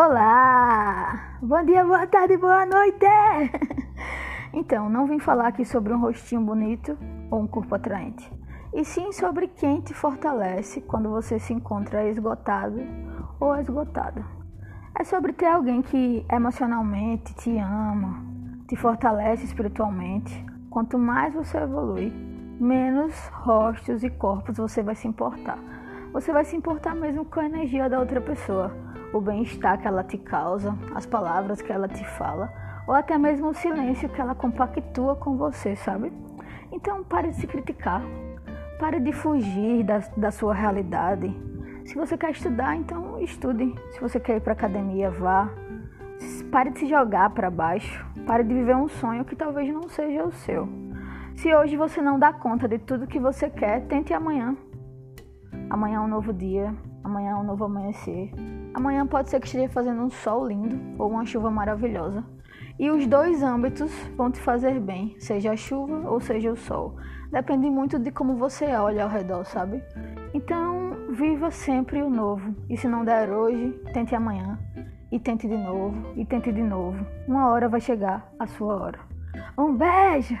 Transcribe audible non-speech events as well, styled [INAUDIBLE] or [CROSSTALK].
Olá! Bom dia, boa tarde, boa noite! [LAUGHS] Então, não vim falar aqui sobre um rostinho bonito ou um corpo atraente, e sim sobre quem te fortalece quando você se encontra esgotado ou esgotada. É sobre ter alguém que emocionalmente te ama, te fortalece espiritualmente. Quanto mais você evolui, menos rostos e corpos você vai se importar. Você vai se importar mesmo com a energia da outra pessoa o bem-estar que ela te causa, as palavras que ela te fala, ou até mesmo o silêncio que ela compactua com você, sabe? Então pare de se criticar, pare de fugir da, da sua realidade. Se você quer estudar, então estude. Se você quer ir para academia, vá. Pare de se jogar para baixo. Pare de viver um sonho que talvez não seja o seu. Se hoje você não dá conta de tudo que você quer, tente amanhã. Amanhã é um novo dia, amanhã é um novo amanhecer. Amanhã pode ser que esteja fazendo um sol lindo ou uma chuva maravilhosa. E os dois âmbitos vão te fazer bem, seja a chuva ou seja o sol. Depende muito de como você olha ao redor, sabe? Então, viva sempre o novo. E se não der hoje, tente amanhã. E tente de novo, e tente de novo. Uma hora vai chegar a sua hora. Um beijo!